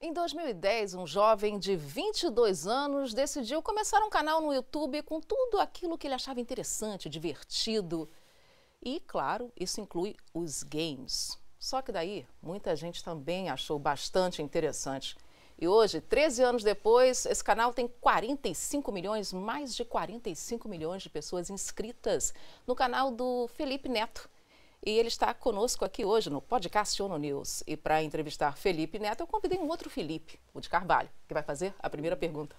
Em 2010, um jovem de 22 anos decidiu começar um canal no YouTube com tudo aquilo que ele achava interessante, divertido. E, claro, isso inclui os games. Só que daí, muita gente também achou bastante interessante. E hoje, 13 anos depois, esse canal tem 45 milhões, mais de 45 milhões de pessoas inscritas no canal do Felipe Neto. E ele está conosco aqui hoje no podcast ONU News. E para entrevistar Felipe Neto, eu convidei um outro Felipe, o de Carvalho, que vai fazer a primeira pergunta.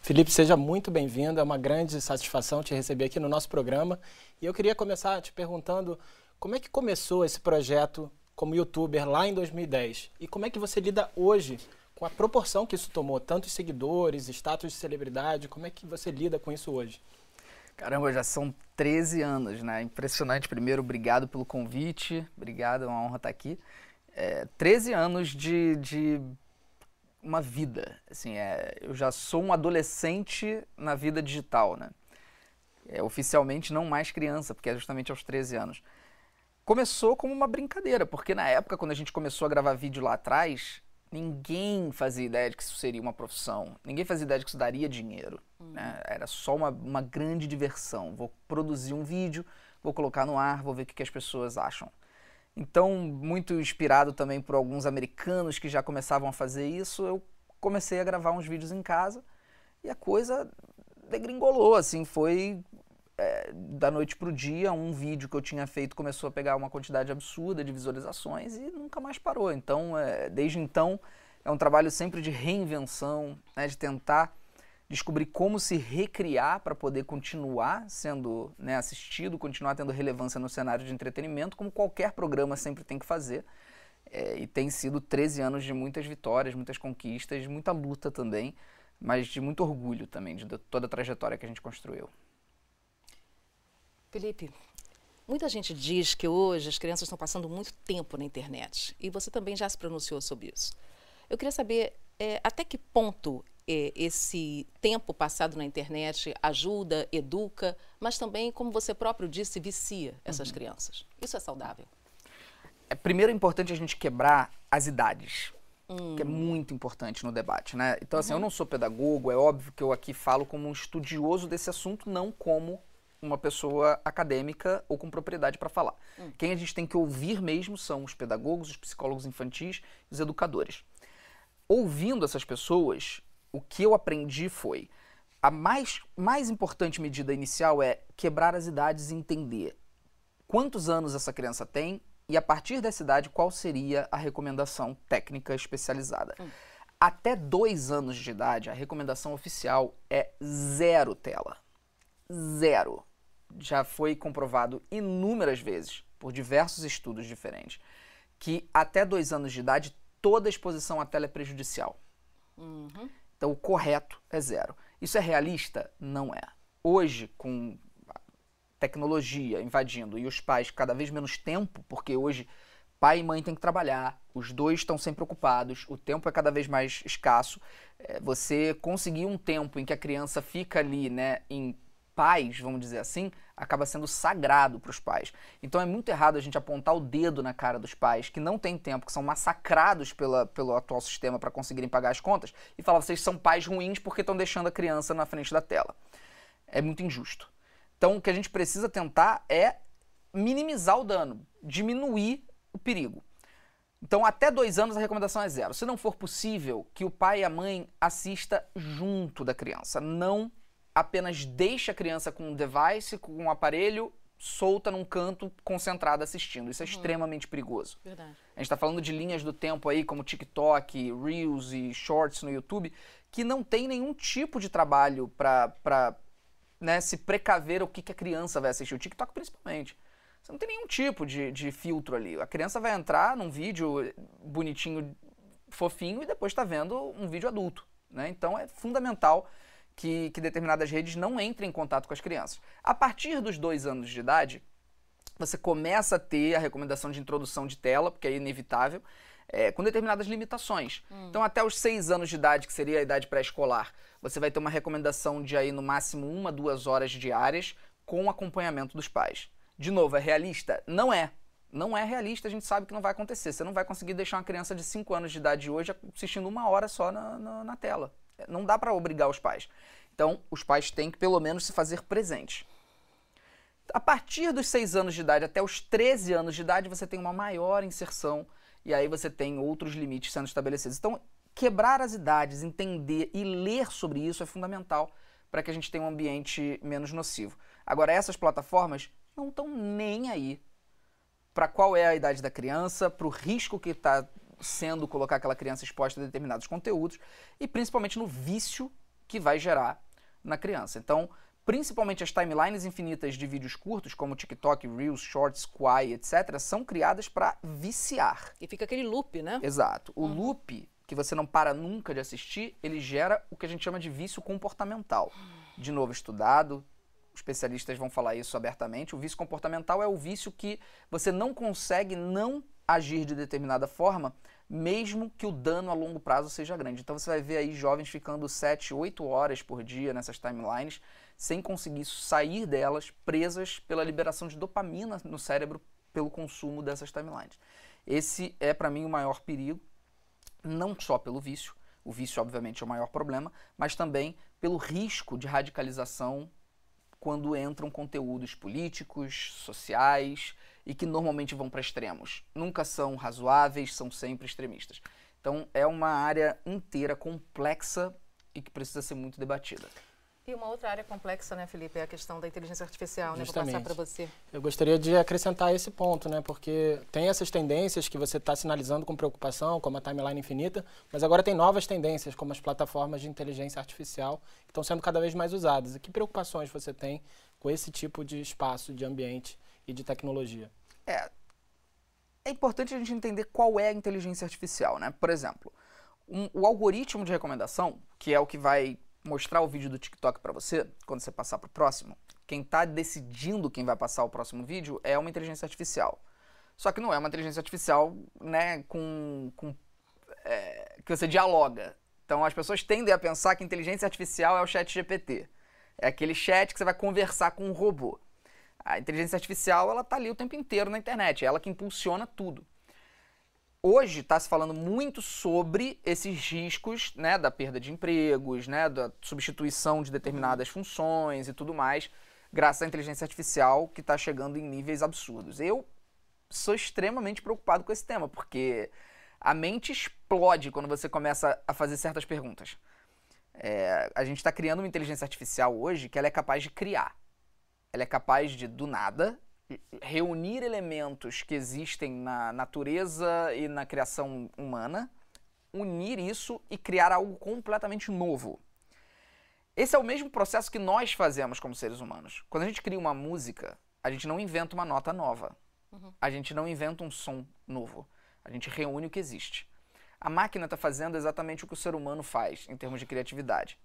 Felipe, seja muito bem-vindo. É uma grande satisfação te receber aqui no nosso programa. E eu queria começar te perguntando como é que começou esse projeto como youtuber lá em 2010 e como é que você lida hoje com a proporção que isso tomou, tantos seguidores, status de celebridade, como é que você lida com isso hoje? Caramba, já são 13 anos, né? Impressionante. Primeiro, obrigado pelo convite. Obrigado, é uma honra estar aqui. É, 13 anos de, de uma vida. Assim, é, eu já sou um adolescente na vida digital, né? É, oficialmente não mais criança, porque é justamente aos 13 anos. Começou como uma brincadeira, porque na época, quando a gente começou a gravar vídeo lá atrás, ninguém fazia ideia de que isso seria uma profissão, ninguém fazia ideia de que isso daria dinheiro. Né? Era só uma, uma grande diversão. Vou produzir um vídeo, vou colocar no ar, vou ver o que, que as pessoas acham. Então, muito inspirado também por alguns americanos que já começavam a fazer isso, eu comecei a gravar uns vídeos em casa e a coisa degringolou, assim, foi é, da noite para o dia, um vídeo que eu tinha feito começou a pegar uma quantidade absurda de visualizações e nunca mais parou. Então, é, desde então, é um trabalho sempre de reinvenção, né, de tentar descobrir como se recriar para poder continuar sendo né, assistido, continuar tendo relevância no cenário de entretenimento, como qualquer programa sempre tem que fazer. É, e tem sido 13 anos de muitas vitórias, muitas conquistas, muita luta também, mas de muito orgulho também de toda a trajetória que a gente construiu. Felipe, muita gente diz que hoje as crianças estão passando muito tempo na internet e você também já se pronunciou sobre isso. Eu queria saber é, até que ponto esse tempo passado na internet ajuda, educa, mas também, como você próprio disse, vicia essas uhum. crianças. Isso é saudável? É, primeiro é importante a gente quebrar as idades. Hum. que é muito importante no debate, né? Então, assim, uhum. eu não sou pedagogo, é óbvio que eu aqui falo como um estudioso desse assunto, não como uma pessoa acadêmica ou com propriedade para falar. Hum. Quem a gente tem que ouvir mesmo são os pedagogos, os psicólogos infantis os educadores. Ouvindo essas pessoas, o que eu aprendi foi a mais, mais importante medida inicial é quebrar as idades e entender quantos anos essa criança tem e a partir dessa idade qual seria a recomendação técnica especializada. Hum. Até dois anos de idade, a recomendação oficial é zero tela. Zero já foi comprovado inúmeras vezes por diversos estudos diferentes que até dois anos de idade toda exposição à tela é prejudicial. Uhum. Então o correto é zero. Isso é realista? Não é. Hoje, com tecnologia invadindo e os pais cada vez menos tempo, porque hoje pai e mãe têm que trabalhar, os dois estão sempre ocupados, o tempo é cada vez mais escasso. É, você conseguir um tempo em que a criança fica ali, né, em pais, vamos dizer assim, acaba sendo sagrado para os pais. Então é muito errado a gente apontar o dedo na cara dos pais que não têm tempo, que são massacrados pela, pelo atual sistema para conseguirem pagar as contas e falar vocês são pais ruins porque estão deixando a criança na frente da tela. É muito injusto. Então o que a gente precisa tentar é minimizar o dano, diminuir o perigo. Então, até dois anos a recomendação é zero. Se não for possível, que o pai e a mãe assista junto da criança. Não apenas deixa a criança com um device, com um aparelho solta num canto, concentrada assistindo. Isso é uhum. extremamente perigoso. Verdade. A gente está falando de linhas do tempo aí, como TikTok, Reels e Shorts no YouTube, que não tem nenhum tipo de trabalho para né, se precaver o que, que a criança vai assistir. O TikTok principalmente. Você não tem nenhum tipo de, de filtro ali. A criança vai entrar num vídeo bonitinho, fofinho, e depois está vendo um vídeo adulto. Né? Então é fundamental que, que determinadas redes não entrem em contato com as crianças. A partir dos dois anos de idade, você começa a ter a recomendação de introdução de tela, porque é inevitável, é, com determinadas limitações. Hum. Então, até os seis anos de idade, que seria a idade pré-escolar, você vai ter uma recomendação de aí no máximo uma, duas horas diárias com acompanhamento dos pais. De novo, é realista? Não é. Não é realista, a gente sabe que não vai acontecer. Você não vai conseguir deixar uma criança de 5 anos de idade hoje assistindo uma hora só na, na, na tela. Não dá para obrigar os pais. Então, os pais têm que pelo menos se fazer presentes. A partir dos 6 anos de idade até os 13 anos de idade, você tem uma maior inserção e aí você tem outros limites sendo estabelecidos. Então, quebrar as idades, entender e ler sobre isso é fundamental para que a gente tenha um ambiente menos nocivo. Agora, essas plataformas não estão nem aí para qual é a idade da criança, para o risco que está sendo colocar aquela criança exposta a determinados conteúdos e principalmente no vício que vai gerar na criança. Então, principalmente as timelines infinitas de vídeos curtos, como TikTok, Reels, Shorts, Quai, etc., são criadas para viciar. E fica aquele loop, né? Exato. O uhum. loop, que você não para nunca de assistir, ele gera o que a gente chama de vício comportamental. De novo, estudado, especialistas vão falar isso abertamente. O vício comportamental é o vício que você não consegue não agir de determinada forma, mesmo que o dano a longo prazo seja grande. Então você vai ver aí jovens ficando 7, 8 horas por dia nessas timelines sem conseguir sair delas, presas pela liberação de dopamina no cérebro pelo consumo dessas timelines. Esse é, para mim, o maior perigo, não só pelo vício, o vício, obviamente, é o maior problema, mas também pelo risco de radicalização quando entram conteúdos políticos, sociais e que normalmente vão para extremos. Nunca são razoáveis, são sempre extremistas. Então, é uma área inteira complexa e que precisa ser muito debatida. E uma outra área complexa, né, Felipe, é a questão da inteligência artificial, né? Justamente. Vou passar para você. Eu gostaria de acrescentar esse ponto, né? Porque tem essas tendências que você está sinalizando com preocupação, como a timeline infinita, mas agora tem novas tendências, como as plataformas de inteligência artificial, que estão sendo cada vez mais usadas. E que preocupações você tem com esse tipo de espaço, de ambiente e de tecnologia? É, é importante a gente entender qual é a inteligência artificial, né? Por exemplo, um, o algoritmo de recomendação, que é o que vai mostrar o vídeo do TikTok para você, quando você passar para o próximo, quem está decidindo quem vai passar o próximo vídeo é uma inteligência artificial. Só que não é uma inteligência artificial né, com, com é, que você dialoga. Então as pessoas tendem a pensar que inteligência artificial é o chat GPT. É aquele chat que você vai conversar com um robô. A inteligência artificial ela está ali o tempo inteiro na internet, é ela que impulsiona tudo hoje está se falando muito sobre esses riscos né, da perda de empregos, né, da substituição de determinadas funções e tudo mais, graças à inteligência artificial que está chegando em níveis absurdos. Eu sou extremamente preocupado com esse tema, porque a mente explode quando você começa a fazer certas perguntas. É, a gente está criando uma inteligência artificial hoje que ela é capaz de criar. Ela é capaz de, do nada, reunir elementos que existem na natureza e na criação humana, unir isso e criar algo completamente novo. Esse é o mesmo processo que nós fazemos como seres humanos. Quando a gente cria uma música, a gente não inventa uma nota nova. Uhum. A gente não inventa um som novo. A gente reúne o que existe. A máquina está fazendo exatamente o que o ser humano faz em termos de criatividade.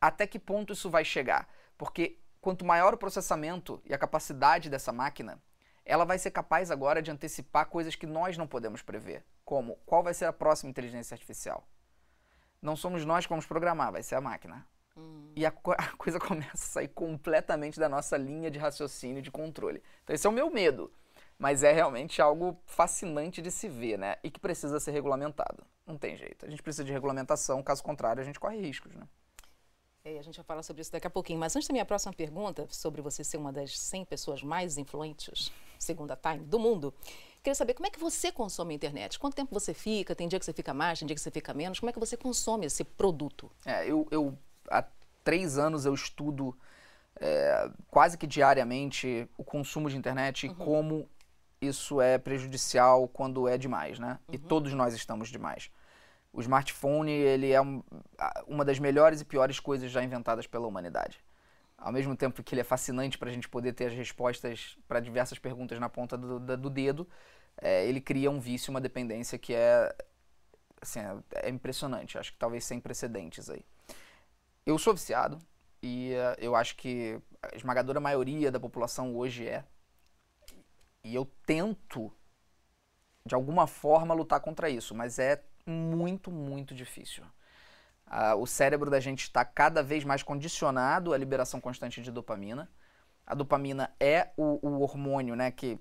Até que ponto isso vai chegar? Porque quanto maior o processamento e a capacidade dessa máquina, ela vai ser capaz agora de antecipar coisas que nós não podemos prever, como qual vai ser a próxima inteligência artificial. Não somos nós que vamos programar, vai ser a máquina. Hum. E a, co a, coisa começa a sair completamente da nossa linha de raciocínio de controle. Então esse é o meu medo. Mas é realmente algo fascinante de se ver, né? E que precisa ser regulamentado. Não tem jeito. A gente precisa de regulamentação, caso contrário, a gente corre riscos, né? É, a gente vai falar sobre isso daqui a pouquinho. Mas antes da minha próxima pergunta, sobre você ser uma das 100 pessoas mais influentes, segundo a Time, do mundo, queria saber como é que você consome a internet? Quanto tempo você fica? Tem dia que você fica mais, tem dia que você fica menos? Como é que você consome esse produto? É, eu, eu há três anos eu estudo é, quase que diariamente o consumo de internet uhum. e como isso é prejudicial quando é demais, né? Uhum. E todos nós estamos demais. O smartphone ele é um, uma das melhores e piores coisas já inventadas pela humanidade. Ao mesmo tempo que ele é fascinante para a gente poder ter as respostas para diversas perguntas na ponta do, do dedo, é, ele cria um vício, uma dependência que é, assim, é, é, impressionante. Acho que talvez sem precedentes aí. Eu sou viciado e uh, eu acho que a esmagadora maioria da população hoje é. E eu tento, de alguma forma, lutar contra isso, mas é muito, muito difícil. Ah, o cérebro da gente está cada vez mais condicionado à liberação constante de dopamina. A dopamina é o, o hormônio né, que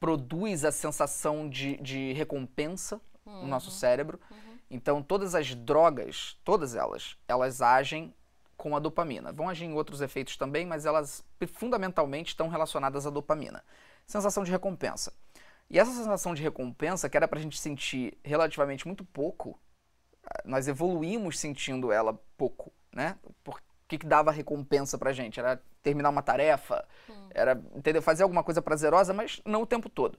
produz a sensação de, de recompensa uhum. no nosso cérebro. Uhum. Então, todas as drogas, todas elas, elas agem com a dopamina. Vão agir em outros efeitos também, mas elas fundamentalmente estão relacionadas à dopamina. Sensação de recompensa. E essa sensação de recompensa, que era para a gente sentir relativamente muito pouco, nós evoluímos sentindo ela pouco, né? Por que, que dava recompensa pra gente? Era terminar uma tarefa, hum. era, entendeu? Fazer alguma coisa prazerosa, mas não o tempo todo.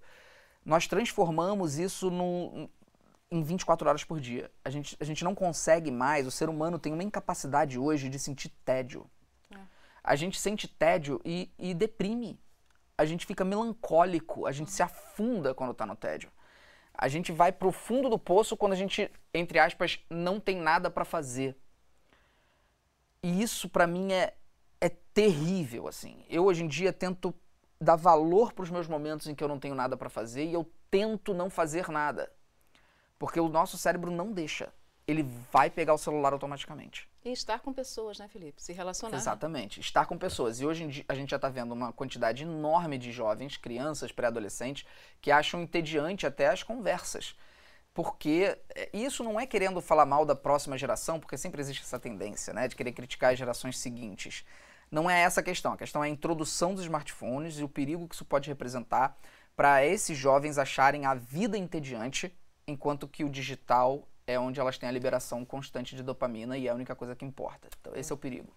Nós transformamos isso no, em 24 horas por dia. A gente, a gente não consegue mais, o ser humano tem uma incapacidade hoje de sentir tédio. É. A gente sente tédio e, e deprime. A gente fica melancólico, a gente se afunda quando tá no tédio. A gente vai pro fundo do poço quando a gente, entre aspas, não tem nada para fazer. E isso para mim é, é terrível, assim. Eu hoje em dia tento dar valor para os meus momentos em que eu não tenho nada para fazer e eu tento não fazer nada. Porque o nosso cérebro não deixa. Ele vai pegar o celular automaticamente. E estar com pessoas, né, Felipe? Se relacionar. Exatamente. Estar com pessoas. E hoje em dia a gente já está vendo uma quantidade enorme de jovens, crianças, pré-adolescentes, que acham entediante até as conversas. Porque é, isso não é querendo falar mal da próxima geração, porque sempre existe essa tendência, né, de querer criticar as gerações seguintes. Não é essa a questão. A questão é a introdução dos smartphones e o perigo que isso pode representar para esses jovens acharem a vida entediante, enquanto que o digital é onde elas têm a liberação constante de dopamina e é a única coisa que importa. Então, esse é o perigo.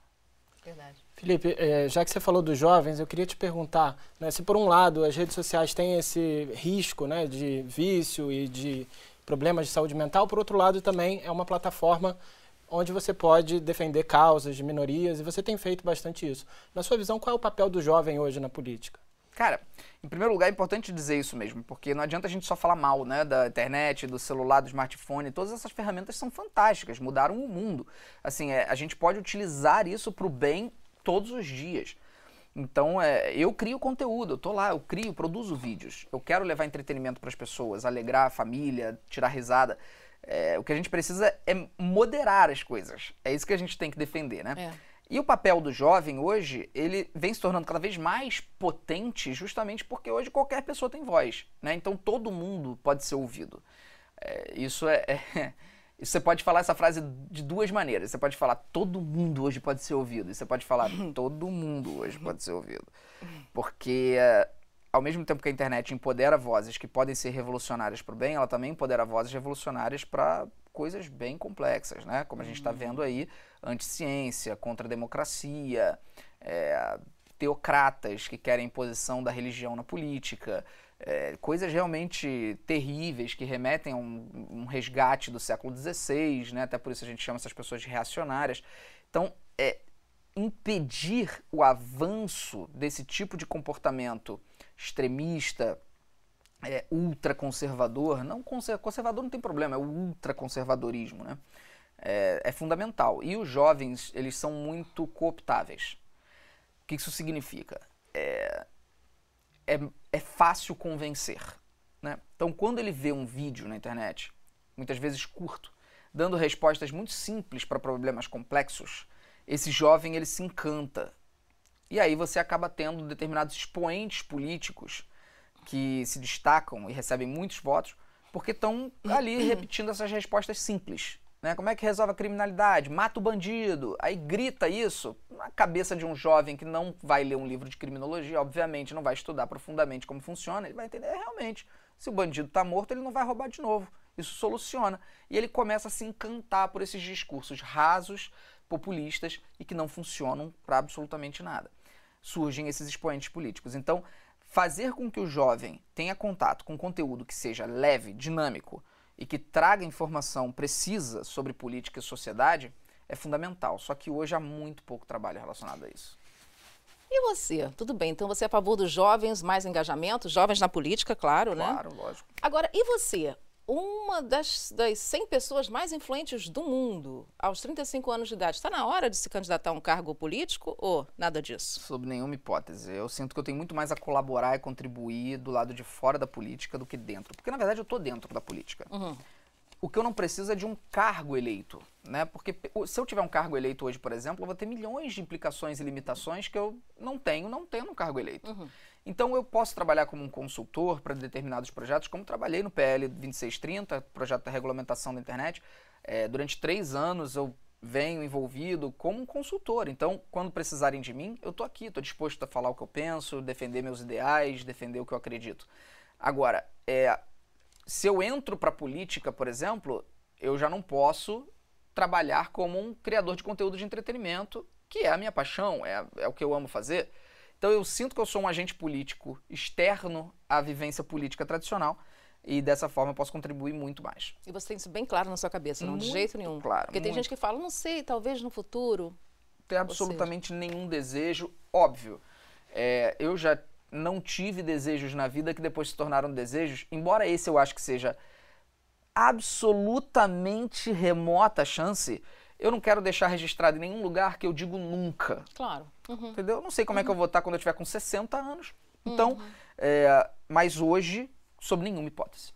Verdade. Felipe, é, já que você falou dos jovens, eu queria te perguntar, né, se por um lado as redes sociais têm esse risco né, de vício e de problemas de saúde mental, por outro lado também é uma plataforma onde você pode defender causas de minorias e você tem feito bastante isso. Na sua visão, qual é o papel do jovem hoje na política? Cara, em primeiro lugar é importante dizer isso mesmo, porque não adianta a gente só falar mal, né, da internet, do celular, do smartphone, todas essas ferramentas são fantásticas, mudaram o mundo. Assim, é, a gente pode utilizar isso para o bem todos os dias. Então, é, eu crio conteúdo, eu tô lá, eu crio, produzo vídeos. Eu quero levar entretenimento para as pessoas, alegrar a família, tirar risada. É, o que a gente precisa é moderar as coisas. É isso que a gente tem que defender, né? É. E o papel do jovem hoje, ele vem se tornando cada vez mais potente justamente porque hoje qualquer pessoa tem voz, né? Então todo mundo pode ser ouvido. É, isso é, é isso você pode falar essa frase de duas maneiras. Você pode falar todo mundo hoje pode ser ouvido. E você pode falar todo mundo hoje pode ser ouvido. Porque ao mesmo tempo que a internet empodera vozes que podem ser revolucionárias para o bem, ela também empodera vozes revolucionárias para coisas bem complexas, né? Como a gente está vendo aí, anticiência, contra a democracia, é, teocratas que querem imposição da religião na política, é, coisas realmente terríveis que remetem a um, um, resgate do século XVI, né? até por isso a gente chama essas pessoas de reacionárias. Então, é, impedir o avanço desse tipo de comportamento extremista, é, ultraconservador, não conservador não tem problema, é o ultraconservadorismo, né? É, é, fundamental. E os jovens, eles são muito cooptáveis. O que isso significa? É, é, é fácil convencer. Né? Então, quando ele vê um vídeo na internet, muitas vezes curto, dando respostas muito simples para problemas complexos, esse jovem ele se encanta. E aí você acaba tendo determinados expoentes políticos que se destacam e recebem muitos votos porque estão ali repetindo essas respostas simples. Né? Como é que resolve a criminalidade? Mata o bandido. Aí grita isso na cabeça de um jovem que não vai ler um livro de criminologia, obviamente não vai estudar profundamente como funciona, ele vai entender é, realmente. Se o bandido está morto, ele não vai roubar de novo. Isso soluciona. E ele começa a se encantar por esses discursos rasos, populistas e que não funcionam para absolutamente nada. Surgem esses expoentes políticos. Então, fazer com que o jovem tenha contato com conteúdo que seja leve, dinâmico e que traga informação precisa sobre política e sociedade é fundamental. Só que hoje há muito pouco trabalho relacionado a isso. E você? Tudo bem, então você é a favor dos jovens, mais engajamento, jovens na política, claro, claro né? Claro, lógico. Agora, e você? Uma das, das 100 pessoas mais influentes do mundo, aos 35 anos de idade. Está na hora de se candidatar a um cargo político ou nada disso? Sob nenhuma hipótese. Eu sinto que eu tenho muito mais a colaborar e contribuir do lado de fora da política do que dentro. Porque, na verdade, eu estou dentro da política. Uhum. O que eu não preciso é de um cargo eleito, né? Porque se eu tiver um cargo eleito hoje, por exemplo, eu vou ter milhões de implicações e limitações que eu não tenho, não tendo um cargo eleito. Uhum. Então eu posso trabalhar como um consultor para determinados projetos, como trabalhei no PL 2630, projeto da regulamentação da internet. É, durante três anos eu venho envolvido como um consultor. Então, quando precisarem de mim, eu estou aqui, estou disposto a falar o que eu penso, defender meus ideais, defender o que eu acredito. Agora, é, se eu entro para a política, por exemplo, eu já não posso trabalhar como um criador de conteúdo de entretenimento, que é a minha paixão, é, é o que eu amo fazer. Então eu sinto que eu sou um agente político externo à vivência política tradicional e dessa forma eu posso contribuir muito mais. E você tem isso bem claro na sua cabeça, não? Muito de jeito nenhum. Claro. Porque tem gente que fala, não sei, talvez no futuro. Tem absolutamente nenhum desejo, óbvio. É, eu já não tive desejos na vida que depois se tornaram desejos, embora esse eu acho que seja absolutamente remota chance, eu não quero deixar registrado em nenhum lugar que eu digo nunca. Claro. Uhum. Entendeu? Não sei como uhum. é que eu vou estar quando eu tiver com 60 anos. Então, uhum. é, mas hoje, sob nenhuma hipótese.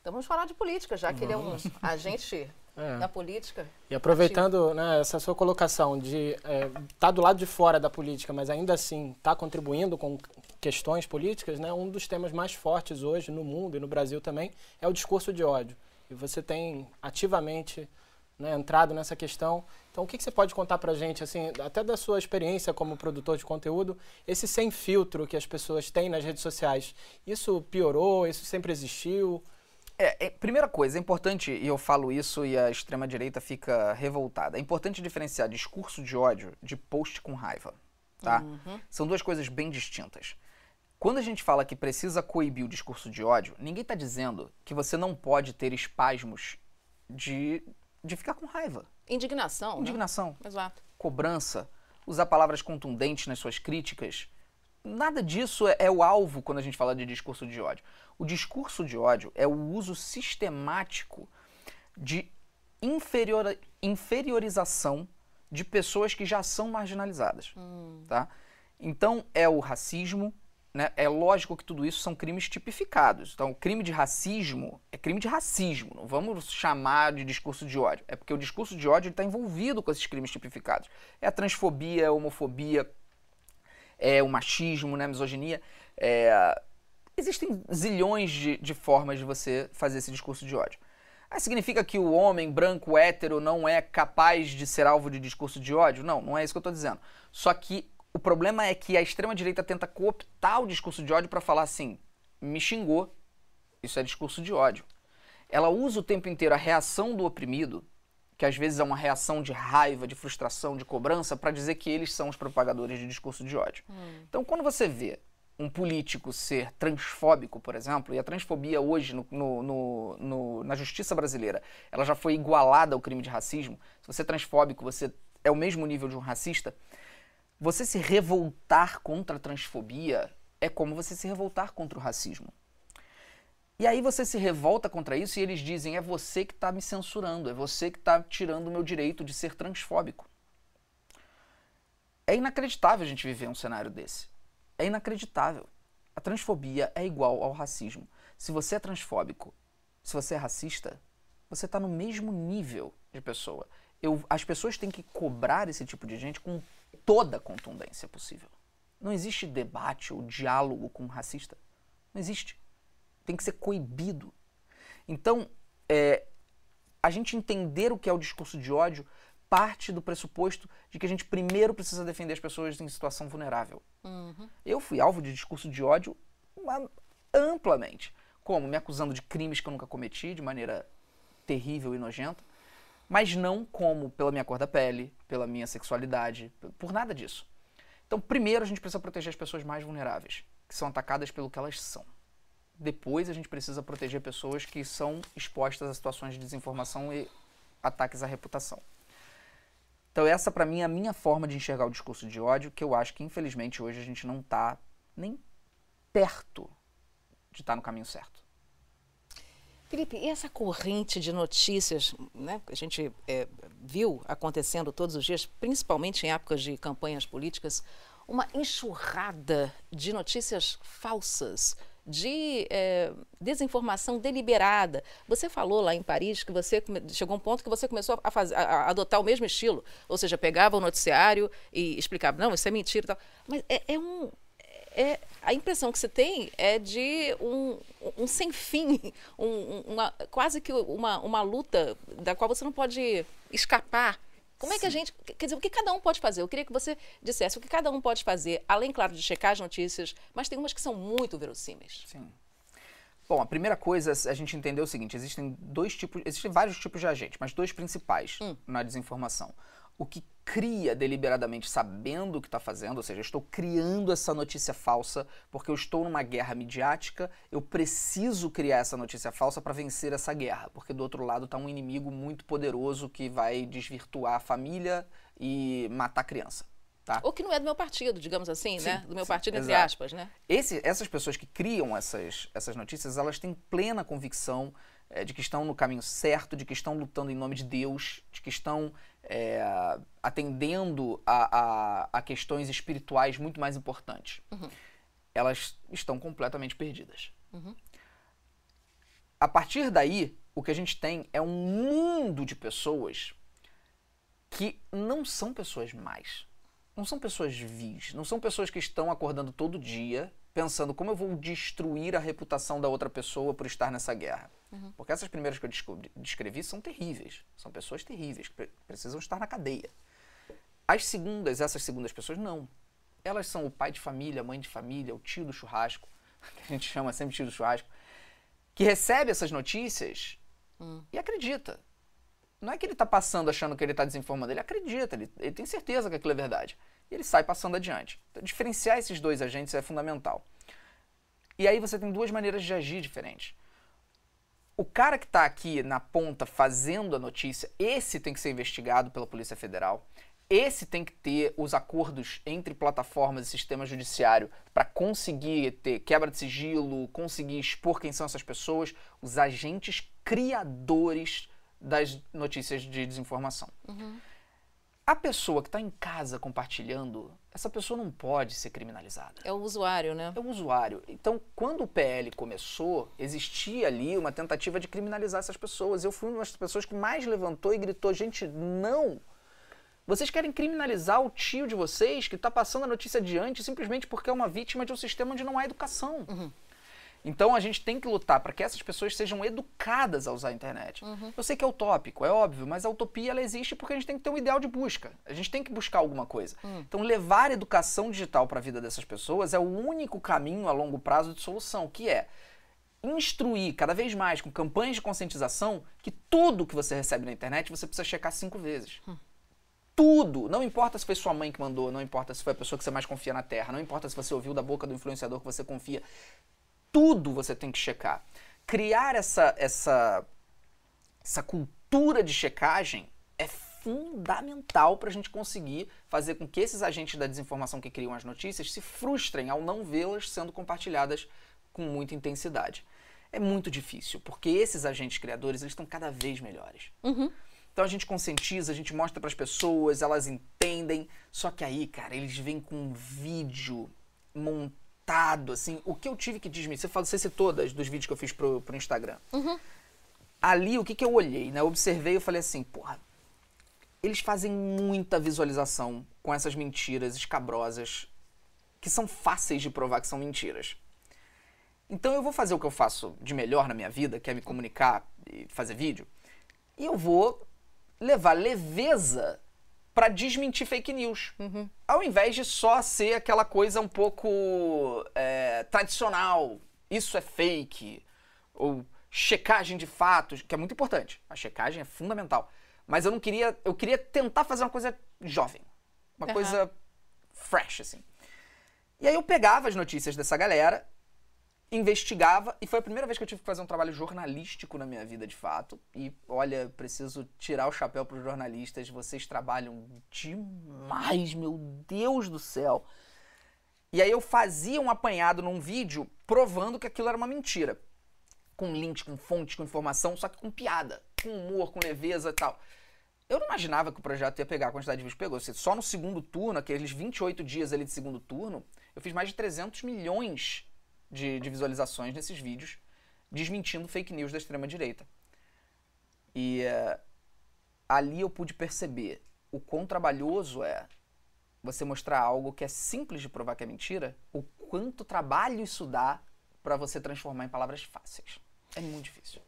Então vamos falar de política, já que ele é um agente é. da política. E aproveitando né, essa sua colocação de estar é, tá do lado de fora da política, mas ainda assim estar tá contribuindo com questões políticas, né, um dos temas mais fortes hoje no mundo e no Brasil também é o discurso de ódio. E você tem ativamente né, entrado nessa questão. Então, o que, que você pode contar para a gente, assim, até da sua experiência como produtor de conteúdo, esse sem filtro que as pessoas têm nas redes sociais, isso piorou? Isso sempre existiu? É, é, primeira coisa, é importante, e eu falo isso e a extrema-direita fica revoltada, é importante diferenciar discurso de ódio de post com raiva, tá? Uhum. São duas coisas bem distintas. Quando a gente fala que precisa coibir o discurso de ódio, ninguém está dizendo que você não pode ter espasmos de, de ficar com raiva. Indignação. Né? Indignação. Né? Exato. Cobrança. Usar palavras contundentes nas suas críticas. Nada disso é, é, o alvo quando a gente fala de discurso de ódio. O discurso de ódio é o uso sistemático de inferior, inferiorização de pessoas que já são marginalizadas. Hum. Tá? Então, é o racismo, né? é lógico que tudo isso são crimes tipificados. Então, crime de racismo é crime de racismo. Não vamos chamar de discurso de ódio. É porque o discurso de ódio está envolvido com esses crimes tipificados. É a transfobia, a homofobia, é o machismo, né, a misoginia. É... Existem zilhões de, de formas de você fazer esse discurso de ódio. Aí significa que o homem branco hétero não é capaz de ser alvo de discurso de ódio? Não, não é isso que eu estou dizendo. Só que o problema é que a extrema-direita tenta cooptar o discurso de ódio para falar assim: me xingou, isso é discurso de ódio. Ela usa o tempo inteiro a reação do oprimido que às vezes é uma reação de raiva, de frustração, de cobrança, para dizer que eles são os propagadores de discurso de ódio. Hum. Então, quando você vê um político ser transfóbico, por exemplo, e a transfobia hoje no, no, no, na justiça brasileira, ela já foi igualada ao crime de racismo. Se você é transfóbico, você é o mesmo nível de um racista. Você se revoltar contra a transfobia é como você se revoltar contra o racismo. E aí você se revolta contra isso e eles dizem: é você que está me censurando, é você que está tirando o meu direito de ser transfóbico. É inacreditável a gente viver um cenário desse. É inacreditável. A transfobia é igual ao racismo. Se você é transfóbico, se você é racista, você está no mesmo nível de pessoa. Eu, as pessoas têm que cobrar esse tipo de gente com toda a contundência possível. Não existe debate ou diálogo com um racista. Não existe tem que ser coibido. Então, é, a gente entender o que é o discurso de ódio parte do pressuposto de que a gente primeiro precisa defender as pessoas em situação vulnerável. Uhum. Eu fui alvo de discurso de ódio amplamente. Como? Me acusando de crimes que eu nunca cometi de maneira terrível e nojenta. Mas não como pela minha cor da pele, pela minha sexualidade, por nada disso. Então, primeiro a gente precisa proteger as pessoas mais vulneráveis, que são atacadas pelo que elas são depois a gente precisa proteger pessoas que são expostas a situações de desinformação e ataques à reputação. Então essa para mim é a minha forma de enxergar o discurso de ódio, que eu acho que infelizmente hoje a gente não está nem perto de estar tá no caminho certo. Felipe, e essa corrente de notícias né, que a gente é, viu acontecendo todos os dias, principalmente em épocas de campanhas políticas, uma enxurrada de notícias falsas, de é, desinformação deliberada. Você falou lá em Paris que você chegou a um ponto que você começou a, fazer, a, adotar o mesmo estilo, ou seja, pegava o noticiário e explicava, não, isso é mentira tal. Mas é, é um é, a impressão que você tem é de um, um sem fim, um, uma, quase que uma, uma luta da qual você não pode escapar. Como é que a gente. Quer dizer, o que cada um pode fazer? Eu queria que você dissesse o que cada um pode fazer, além, claro, de checar as notícias, mas tem umas que são muito verossímeis. Sim. Bom, a primeira coisa a gente entender o seguinte: existem dois tipos, existem vários tipos de agentes, mas dois principais hum. na desinformação. O que cria deliberadamente sabendo o que está fazendo, ou seja, estou criando essa notícia falsa porque eu estou numa guerra midiática, eu preciso criar essa notícia falsa para vencer essa guerra, porque do outro lado está um inimigo muito poderoso que vai desvirtuar a família e matar a criança. Tá? Ou que não é do meu partido, digamos assim, sim, né? Do meu sim, partido, entre aspas, né? Esse, essas pessoas que criam essas, essas notícias, elas têm plena convicção é, de que estão no caminho certo, de que estão lutando em nome de Deus, de que estão é, atendendo a, a, a, questões espirituais muito mais importantes. Uhum. Elas estão completamente perdidas. Uhum. A partir daí, o que a gente tem é um mundo de pessoas que não são pessoas mais não são pessoas vis, não são pessoas que estão acordando todo dia pensando como eu vou destruir a reputação da outra pessoa por estar nessa guerra. Uhum. Porque essas primeiras que eu descobri, descrevi são terríveis, são pessoas terríveis que precisam estar na cadeia. As segundas, essas segundas pessoas, não. Elas são o pai de família, a mãe de família, o tio do churrasco, que a gente chama sempre tio do churrasco, que recebe essas notícias uhum. e acredita. Não é que ele está passando achando que ele está desinformando, ele acredita, ele, ele, tem certeza que aquilo é verdade. Ele sai passando adiante. Então, diferenciar esses dois agentes é fundamental. E aí você tem duas maneiras de agir diferentes. O cara que está aqui na ponta fazendo a notícia, esse tem que ser investigado pela Polícia Federal. Esse tem que ter os acordos entre plataformas e sistema judiciário para conseguir ter quebra de sigilo, conseguir expor quem são essas pessoas, os agentes criadores das notícias de desinformação. Uhum. A pessoa que está em casa compartilhando, essa pessoa não pode ser criminalizada. É o usuário, né? É o usuário. Então, quando o PL começou, existia ali uma tentativa de criminalizar essas pessoas. Eu fui uma das pessoas que mais levantou e gritou: gente, não! Vocês querem criminalizar o tio de vocês que está passando a notícia adiante simplesmente porque é uma vítima de um sistema onde não há educação. Uhum. Então a gente tem que lutar para que essas pessoas sejam educadas a usar a internet. Uhum. Eu sei que é utópico, é óbvio, mas a utopia ela existe porque a gente tem que ter um ideal de busca. A gente tem que buscar alguma coisa. Uhum. Então levar educação digital para a vida dessas pessoas é o único caminho a longo prazo de solução, que é instruir cada vez mais com campanhas de conscientização que tudo que você recebe na internet você precisa checar cinco vezes. Uhum tudo. Não importa se foi sua mãe que mandou, não importa se foi a pessoa que você mais confia na Terra, não importa se você ouviu da boca do influenciador que você confia tudo você tem que checar. Criar essa, essa, essa cultura de checagem é fundamental para a gente conseguir fazer com que esses agentes da desinformação que criam as notícias se frustrem ao não vê-las sendo compartilhadas com muita intensidade. É muito difícil, porque esses agentes criadores eles estão cada vez melhores. Uhum. Então a gente conscientiza, a gente mostra para as pessoas, elas entendem. Só que aí, cara, eles vêm com um vídeo montado assim. O que eu tive que desmentir, você, você citou das, dos vídeos que eu fiz pro, pro Instagram. Uhum. Ali, o que, que eu olhei, né? Eu observei e falei assim, porra, eles fazem muita visualização com essas mentiras escabrosas que são fáceis de provar que são mentiras. Então eu vou fazer o que eu faço de melhor na minha vida, que é me comunicar e fazer vídeo, e eu vou levar leveza para desmentir fake news. Uhum. Ao invés de só ser aquela coisa um pouco é, tradicional, isso é fake, ou checagem de fatos, que é muito importante. A checagem é fundamental. Mas eu não queria. Eu queria tentar fazer uma coisa jovem. Uma uhum. coisa fresh, assim. E aí eu pegava as notícias dessa galera investigava e foi a primeira vez que eu tive que fazer um trabalho jornalístico na minha vida, de fato. E olha, preciso tirar o chapéu para os jornalistas, vocês trabalham demais, meu Deus do céu. E aí eu fazia um apanhado num vídeo provando que aquilo era uma mentira. Com links, com fontes, com informação, só que com piada, com humor, com leveza e tal. Eu não imaginava que o projeto ia pegar a quantidade de vídeos que pegou. Só no segundo turno, aqueles 28 dias ali de segundo turno, eu fiz mais de 300 milhões de, de visualizações nesses vídeos desmentindo fake news da extrema-direita. E uh, ali eu pude perceber o quão trabalhoso é você mostrar algo que é simples de provar que é mentira, o quanto trabalho isso dá para você transformar em palavras fáceis. É muito difícil.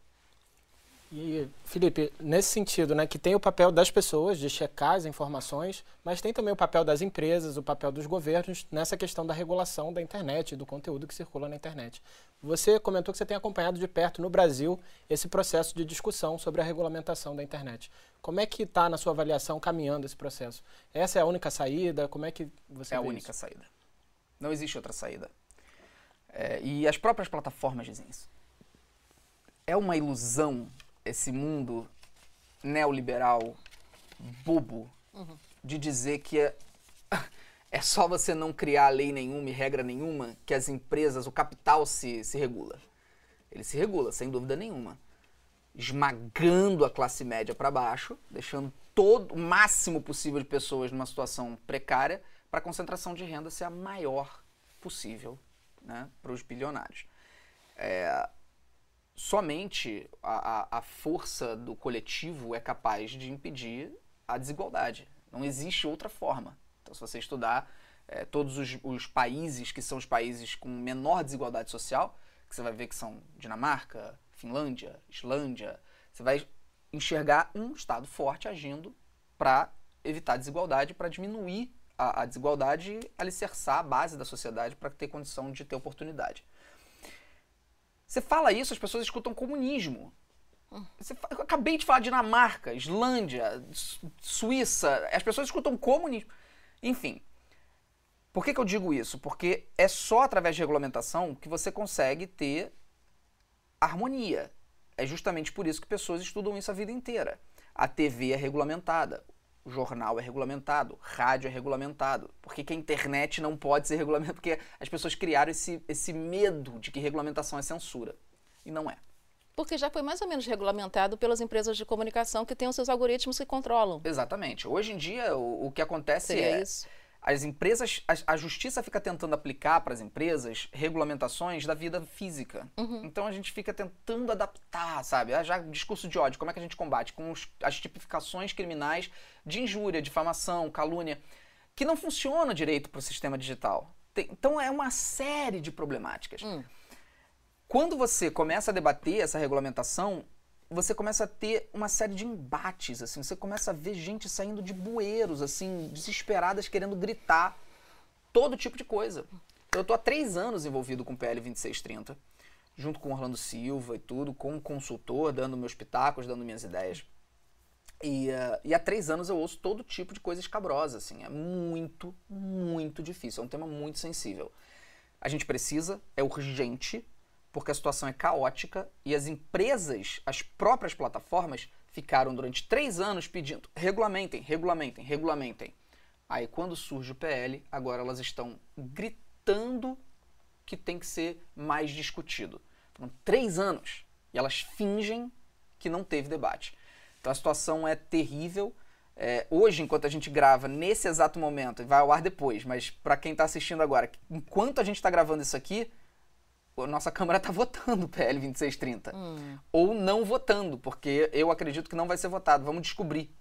E, Felipe, nesse sentido, né, que tem o papel das pessoas de checar as informações, mas tem também o papel das empresas, o papel dos governos nessa questão da regulação da internet, do conteúdo que circula na internet. Você comentou que você tem acompanhado de perto no Brasil esse processo de discussão sobre a regulamentação da internet. Como é que está, na sua avaliação, caminhando esse processo? Essa é a única saída? Como é que você É a única isso? saída. Não existe outra saída. É, e as próprias plataformas dizem isso. É uma ilusão esse mundo neoliberal bobo uhum. de dizer que é, é só você não criar lei nenhuma e regra nenhuma que as empresas, o capital se, se regula. Ele se regula, sem dúvida nenhuma. Esmagando a classe média para baixo, deixando todo o máximo possível de pessoas numa situação precária para a concentração de renda ser a maior possível né, para os bilionários. É, somente a, a, força do coletivo é capaz de impedir a desigualdade. Não existe outra forma. Então, se você estudar é, todos os, os, países que são os países com menor desigualdade social, que você vai ver que são Dinamarca, Finlândia, Islândia, você vai enxergar um Estado forte agindo para evitar a desigualdade, para diminuir a, a desigualdade e alicerçar a base da sociedade para ter condição de ter oportunidade. Você fala isso, as pessoas escutam comunismo. Eu acabei de falar Dinamarca, Islândia, Suíça, as pessoas escutam comunismo. Enfim, por que, que eu digo isso? Porque é só através de regulamentação que você consegue ter harmonia. É justamente por isso que pessoas estudam isso a vida inteira. A TV é regulamentada, o jornal é regulamentado, rádio é regulamentado. Por que, que a internet não pode ser regulamentada? Porque as pessoas criaram esse, esse medo de que regulamentação é censura. E não é. Porque já foi mais ou menos regulamentado pelas empresas de comunicação que têm os seus algoritmos que controlam. Exatamente. Hoje em dia, o, o que acontece Seria é. Isso as empresas, a, a justiça fica tentando aplicar para as empresas regulamentações da vida física. Uhum. Então a gente fica tentando adaptar, sabe? Ah, já discurso de ódio, como é que a gente combate? Com os, as tipificações criminais de injúria, difamação, calúnia, que não funciona direito para o sistema digital. Tem, então é uma série de problemáticas. Hum. Quando você começa a debater essa regulamentação, você começa a ter uma série de embates, assim, você começa a ver gente saindo de bueiros, assim, desesperadas, querendo gritar todo tipo de coisa. Eu estou há três anos envolvido com o PL 2630, junto com Orlando Silva e tudo, como consultor, dando meus pitacos, dando minhas ideias. E, uh, e há três anos eu ouço todo tipo de coisa escabrosa, assim, é muito, muito difícil, é um tema muito sensível. A gente precisa, é urgente, porque a situação é caótica e as empresas, as próprias plataformas, ficaram durante três anos pedindo regulamentem, regulamentem, regulamentem. Aí quando surge o PL, agora elas estão gritando que tem que ser mais discutido. Três anos e elas fingem que não teve debate. Então a situação é terrível. É, hoje, enquanto a gente grava, nesse exato momento, e vai ao ar depois, mas para quem está assistindo agora, enquanto a gente está gravando isso aqui, a nossa Câmara está votando o PL 2630. Hum. Ou não votando, porque eu acredito que não vai ser votado. Vamos descobrir.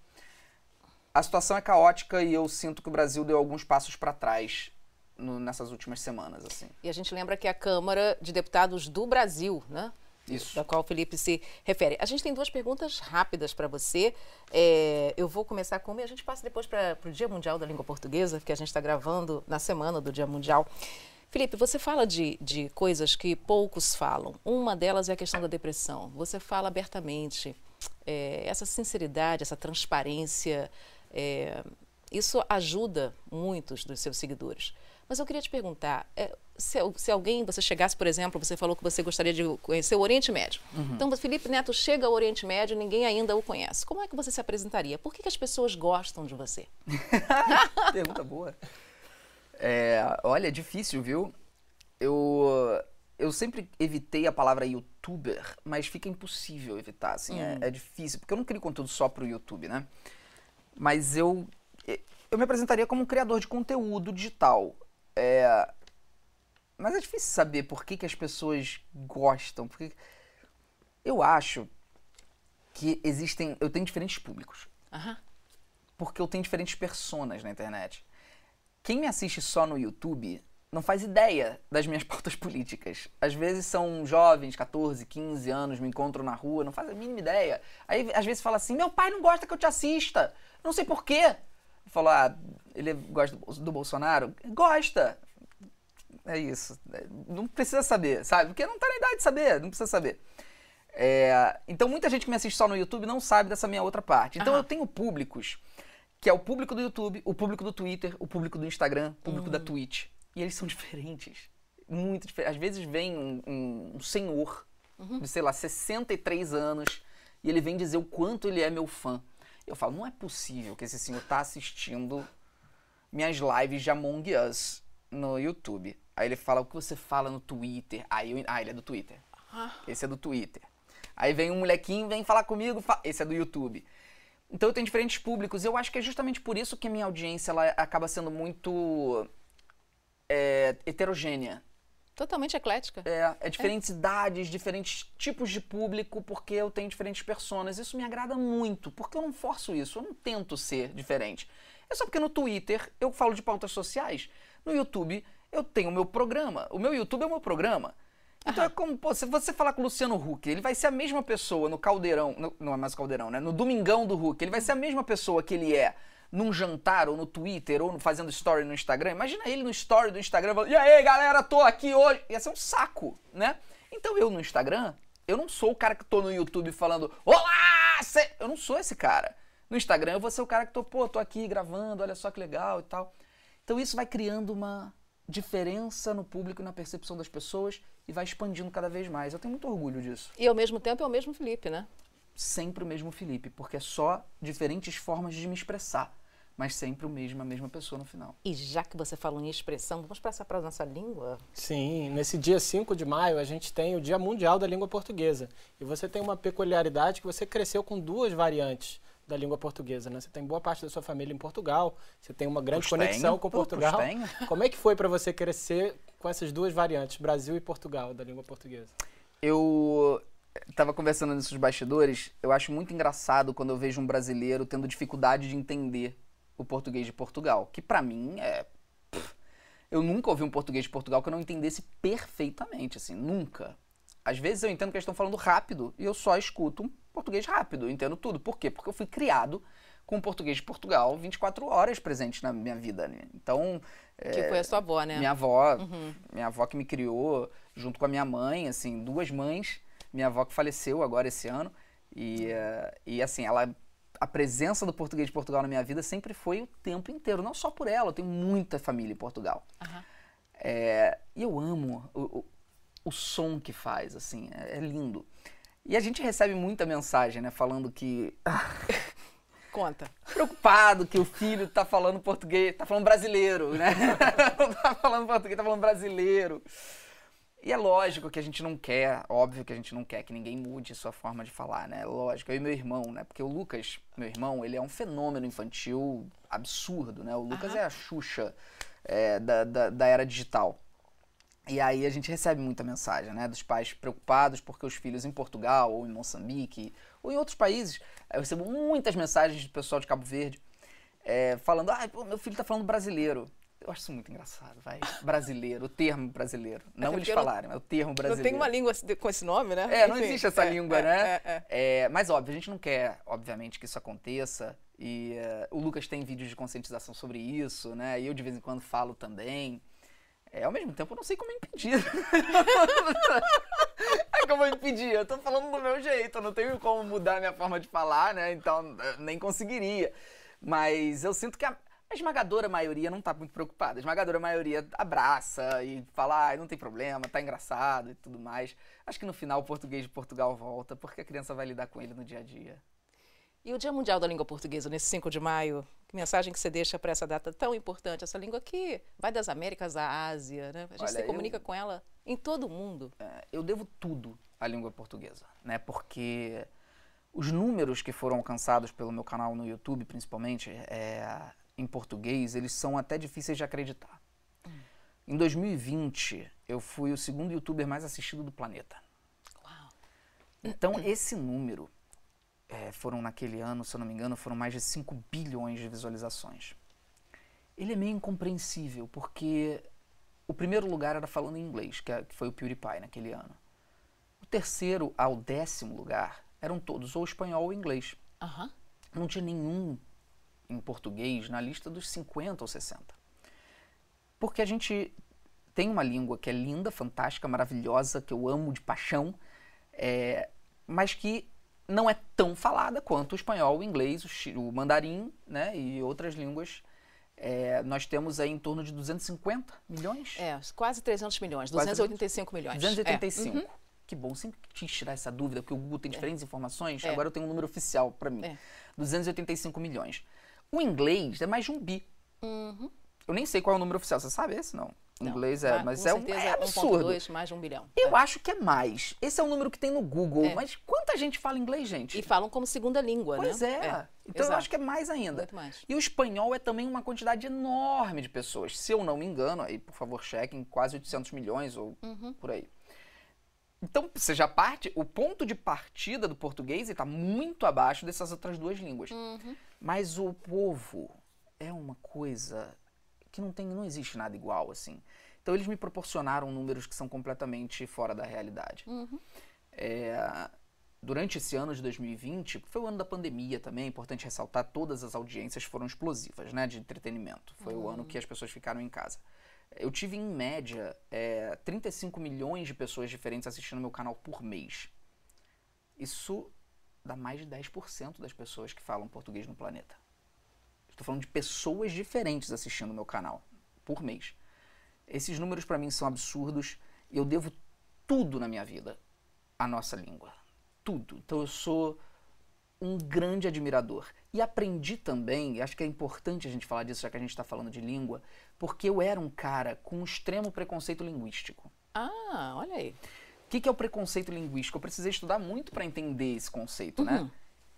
A situação é caótica e eu sinto que o Brasil deu alguns passos para trás no, nessas últimas semanas. assim. E a gente lembra que é a Câmara de Deputados do Brasil, né? Isso. Da qual o Felipe se refere. A gente tem duas perguntas rápidas para você. É, eu vou começar com uma e a gente passa depois para o Dia Mundial da Língua Portuguesa, que a gente está gravando na semana do Dia Mundial. Felipe, você fala de, de coisas que poucos falam. Uma delas é a questão da depressão. Você fala abertamente. É, essa sinceridade, essa transparência, é, isso ajuda muitos dos seus seguidores. Mas eu queria te perguntar, é, se, se, alguém, você chegasse, por exemplo, você falou que você gostaria de conhecer o Oriente Médio. Uhum. Então, Felipe Neto chega ao Oriente Médio, ninguém ainda o conhece. Como é que você se apresentaria? Por que, que as pessoas gostam de você? Pergunta boa. É, olha, é difícil, viu? Eu, eu sempre evitei a palavra youtuber, mas fica impossível evitar, assim, é, hum. é, é, difícil, porque eu não crio conteúdo só pro YouTube, né? Mas eu, eu me apresentaria como um criador de conteúdo digital. É, mas é difícil saber por que, que as pessoas gostam, porque eu acho que existem, eu tenho diferentes públicos. Uhum. Porque eu tenho diferentes personas na internet. Quem me assiste só no YouTube não faz ideia das minhas pautas políticas. Às vezes são jovens, 14, 15 anos, me encontram na rua, não faz a mínima ideia. Aí às vezes fala assim: meu pai não gosta que eu te assista. Não sei porquê. Eu falo, ah, ele gosta do Bolsonaro? Gosta. É isso. Não precisa saber, sabe? Porque não tá na idade de saber, não precisa saber. É, então muita gente que me assiste só no YouTube não sabe dessa minha outra parte. Então eu tenho públicos, que é o público do YouTube, o público do Twitter, o público do Instagram, o público da Twitch. E eles são diferentes. Muito diferentes. Às vezes vem um, um, um senhor de, sei lá, 63 anos e ele vem dizer o quanto ele é meu fã. Eu falo, não é possível que esse senhor tá assistindo minhas lives de Among Us no YouTube. Aí ele fala o que você fala no Twitter. Aí eu, ah, ele é do Twitter. Esse é do Twitter. Aí vem um molequinho, vem falar comigo, fa- esse é do YouTube. Então eu tenho diferentes públicos. Eu acho que é justamente por isso que a minha audiência ela acaba sendo muito é, heterogênea. Totalmente eclética. É, é diferentes idades, diferentes tipos de público, porque eu tenho diferentes personas. Isso me agrada muito, porque eu não forço isso, eu não tento ser diferente. É só porque no Twitter eu falo de pautas sociais, no YouTube eu tenho o meu programa. O meu YouTube é o meu programa. Então é como, pô, se você falar com o Luciano Huck, ele vai ser a mesma pessoa no Caldeirão, no- não é mais Caldeirão, né? No Domingão do Huck, ele vai ser a mesma pessoa que ele é num jantar, ou no Twitter, ou fazendo story no Instagram. Imagina ele no story do Instagram falando, e aí galera, tô aqui hoje. Ia ser um saco, né? Então eu no Instagram, eu não sou o cara que tô no YouTube falando, olá! cê-" Eu não sou esse cara. No Instagram eu vou ser o cara que tô, pô, tô aqui gravando, olha só que legal e tal. Então isso vai criando uma diferença no público e na percepção das pessoas e vai expandindo cada vez mais. Eu tenho muito orgulho disso. E ao mesmo tempo é o mesmo Felipe, né? Sempre o mesmo Felipe, porque é só diferentes formas de me expressar, mas sempre o mesmo, a mesma pessoa no final. E já que você falou em expressão, vamos passar para a nossa língua? Sim, nesse dia 5 de maio a gente tem o Dia Mundial da Língua Portuguesa. E você tem uma peculiaridade que você cresceu com duas variantes da língua portuguesa, né? Você tem boa parte da sua família em Portugal, você tem uma grande Pois conexão com Portugal. pois tenho. Como é que foi para você crescer com essas duas variantes, Brasil e Portugal, da língua portuguesa? Eu tava conversando nesses bastidores, eu acho muito engraçado quando eu vejo um brasileiro tendo dificuldade de entender o português de Portugal, que pra mim é eu nunca ouvi um português de Portugal que eu não entendesse perfeitamente, assim, nunca. Às vezes eu entendo que eles estão falando rápido e eu só escuto um português rápido, eu entendo tudo. Por quê? Porque eu fui criado com o português de Portugal 24 horas presente na minha vida. né? Então, Que foi a sua avó, né? minha avó, minha avó que me criou junto com a minha mãe, assim, duas mães. Minha avó que faleceu agora esse ano. E, eh, e assim, ela a presença do português de Portugal na minha vida sempre foi o tempo inteiro, não só por ela, eu tenho muita família em Portugal. Aham. É, e eu amo o, o, som que faz, assim, é, é lindo. E a gente recebe muita mensagem, né, falando que Conta. preocupado que o filho tá falando português, tá falando brasileiro, né? Não tá falando português, tá falando brasileiro. E é lógico que a gente não quer, óbvio que a gente não quer que ninguém mude sua forma de falar, né? Lógico, eu e meu irmão, né? Porque o Lucas, meu irmão, ele é um fenômeno infantil absurdo, né? O Lucas Aham. é a Xuxa é, da, da, da era digital. E aí a gente recebe muita mensagem, né? Dos pais preocupados porque os filhos em Portugal ou em Moçambique ou em outros países. Eu recebo muitas mensagens do pessoal de Cabo Verde é, falando, ah, pô, meu filho tá falando brasileiro. Eu acho isso muito engraçado, vai. Brasileiro, o termo brasileiro. Não Até eles porque não- falarem, mas o termo brasileiro. Não tem uma língua com esse nome, né? É, não Enfim, existe essa é, língua, é, né? é, é. É, mas óbvio, a gente não quer, obviamente, que isso aconteça. E eh, o Lucas tem vídeos de conscientização sobre isso, né? E eu de vez em quando falo também. É, ao mesmo tempo, eu não sei como impedir. é como impedir? Eu tô falando do meu jeito, eu não tenho como mudar a minha forma de falar, né? Então, nem conseguiria. Mas eu sinto que a, a esmagadora maioria não tá muito preocupada. A esmagadora maioria abraça e fala, ah, não tem problema, tá engraçado e tudo mais. Acho que no final o português de Portugal volta, porque a criança vai lidar com ele no dia a dia. E o Dia Mundial da Língua Portuguesa, nesse 5 de maio, que mensagem que você deixa para essa data tão importante? Essa língua que vai das Américas à Ásia, né? A gente Olha, se eu- comunica com ela em todo o mundo. É, eu devo tudo à língua portuguesa, né? Porque os números que foram alcançados pelo meu canal no YouTube, principalmente, é, em português, eles são até difíceis de acreditar. Em 2020, eu fui o segundo youtuber mais assistido do planeta. Uau. Então, esse número, é, foram naquele ano, se eu não me engano, foram mais de 5 bilhões de visualizações. Ele é meio incompreensível, porque o primeiro lugar era falando em inglês, que é- que foi o PewDiePie naquele ano. O terceiro ao décimo lugar eram todos ou espanhol ou inglês. Aham. Não tinha nenhum em português na lista dos 50 ou 60. Porque a gente tem uma língua que é linda, fantástica, maravilhosa, que eu amo de paixão, é, mas que não é tão falada quanto o espanhol, o inglês, o, o mandarim né, e outras línguas. É, nós temos aí em torno de 250 milhões? É, quase 300 milhões, Quase 285 milhões. 285. É. Uhum. Que bom, sempre quis tirar essa dúvida, porque o Google tem diferentes informações. É. Agora eu tenho um número oficial para mim. É. 285 milhões. O inglês é mais de um bi. Uhum. Eu nem sei qual é o número oficial. Você sabe esse, não? Não, inglês é, com mas é, um, é absurdo. 1.2, mais de um bilhão. Eu É. acho que é mais. Esse é o número que tem no Google. É. Mas quanta gente fala inglês, gente? E falam como segunda língua, pois né? é. Então eu exato. acho que é mais ainda. Muito mais. E o espanhol é também uma quantidade enorme de pessoas. Se eu não me engano, aí por favor chequem, quase 800 milhões ou Uhum. por aí. Então, você já parte, o ponto de partida do português está muito abaixo dessas outras duas línguas. Uhum. Mas o povo é uma coisa que não tem, não existe nada igual assim. Então eles me proporcionaram números que são completamente fora da realidade. Uhum. É, durante esse ano de 2020, que foi o ano da pandemia também, é importante ressaltar, todas as audiências foram explosivas, né, de entretenimento. Foi o ano que as pessoas ficaram em casa. Eu tive, em média, é, 35 milhões de pessoas diferentes assistindo meu canal por mês. Isso dá mais de 10% das pessoas que falam português no planeta. Estou falando de pessoas diferentes assistindo meu canal por mês. Esses números para mim são absurdos e eu devo tudo na minha vida à nossa língua. Tudo. Então eu sou um grande admirador. E aprendi também, e acho que é importante a gente falar disso já que a gente está falando de língua, porque eu era um cara com um extremo preconceito linguístico. Ah, olha aí. O que, que é o preconceito linguístico? Eu precisei estudar muito para entender esse conceito, né? Uhum.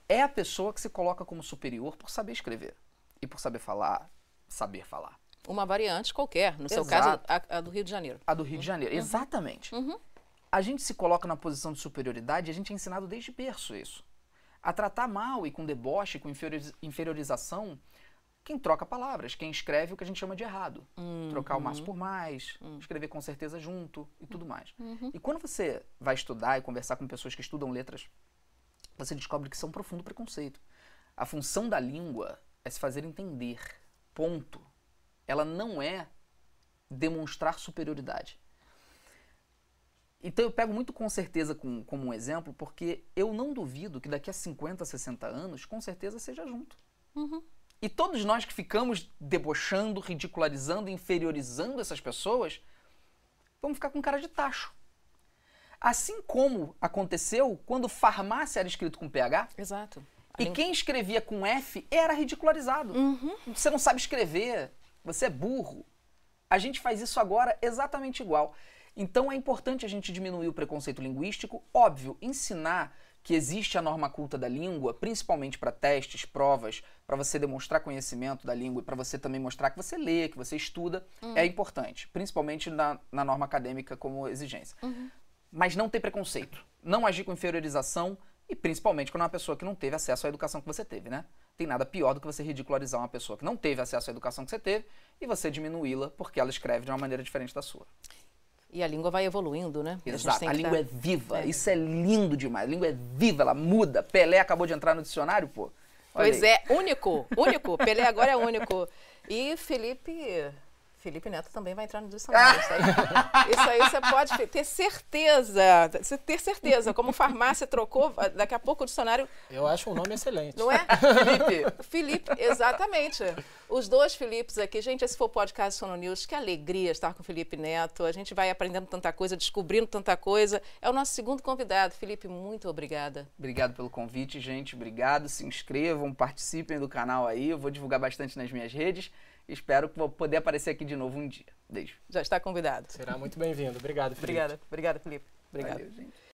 É a pessoa que se coloca como superior por saber escrever e por saber falar, saber falar. Uma variante qualquer. No seu Exato. caso, a, a do Rio de Janeiro. A do Rio de Janeiro, exatamente. Uhum. A gente se coloca na posição de superioridade e a gente é ensinado desde berço isso. A tratar mal e com deboche, com inferioriz- inferiorização, quem troca palavras, quem escreve o que a gente chama de errado. Trocar o mais por mais, escrever com certeza junto e tudo mais. E quando você vai estudar e conversar com pessoas que estudam letras, você descobre que isso é um profundo preconceito. A função da língua é se fazer entender. Ponto. Ela não é demonstrar superioridade. Então eu pego muito com certeza com- como um exemplo, porque eu não duvido que daqui a 50, 60 anos, com certeza seja junto. Uhum. E todos nós que ficamos debochando, ridicularizando, inferiorizando essas pessoas, vamos ficar com cara de tacho. Assim como aconteceu quando farmácia era escrito com PH, Exato. E língua- quem escrevia com F era ridicularizado. Você não sabe escrever, você é burro. A gente faz isso agora exatamente igual. Então é importante a gente diminuir o preconceito linguístico, óbvio, ensinar que existe a norma culta da língua, principalmente para testes, provas, para você demonstrar conhecimento da língua e para você também mostrar que você lê, que você estuda, é importante, principalmente na, na norma acadêmica como exigência. Mas não ter preconceito, não agir com inferiorização e principalmente quando é uma pessoa que não teve acesso à educação que você teve, né? Tem nada pior do que você ridicularizar uma pessoa que não teve acesso à educação que você teve e você diminuí-la porque ela escreve de uma maneira diferente da sua. E a língua vai evoluindo, né? Exato. A, que língua tá- é viva. É. Isso é lindo demais. A língua é viva, ela muda. Pelé acabou de entrar no dicionário, pô. Olha Pois aí. é, único, único. Pelé agora é único. E Felipe. Felipe Neto também vai entrar no dicionário. Isso aí, isso aí você pode ter certeza. Você ter certeza. Como farmácia trocou, daqui a pouco o dicionário. Eu acho um nome excelente. Não é? Felipe, Felipe, exatamente. Os dois Filipes aqui. Gente, esse foi o podcast Sono News. Que alegria estar com o Felipe Neto. A gente vai aprendendo tanta coisa, descobrindo tanta coisa. É o nosso segundo convidado. Felipe, muito obrigada. Obrigado pelo convite, gente. Obrigado. Se inscrevam, participem do canal aí. Eu vou divulgar bastante nas minhas redes. Espero que vou poder aparecer aqui de novo um dia. Beijo. Já está convidado. Será muito bem-vindo. Obrigado, Felipe. Obrigada, obrigada, Felipe. Obrigada. Valeu, gente.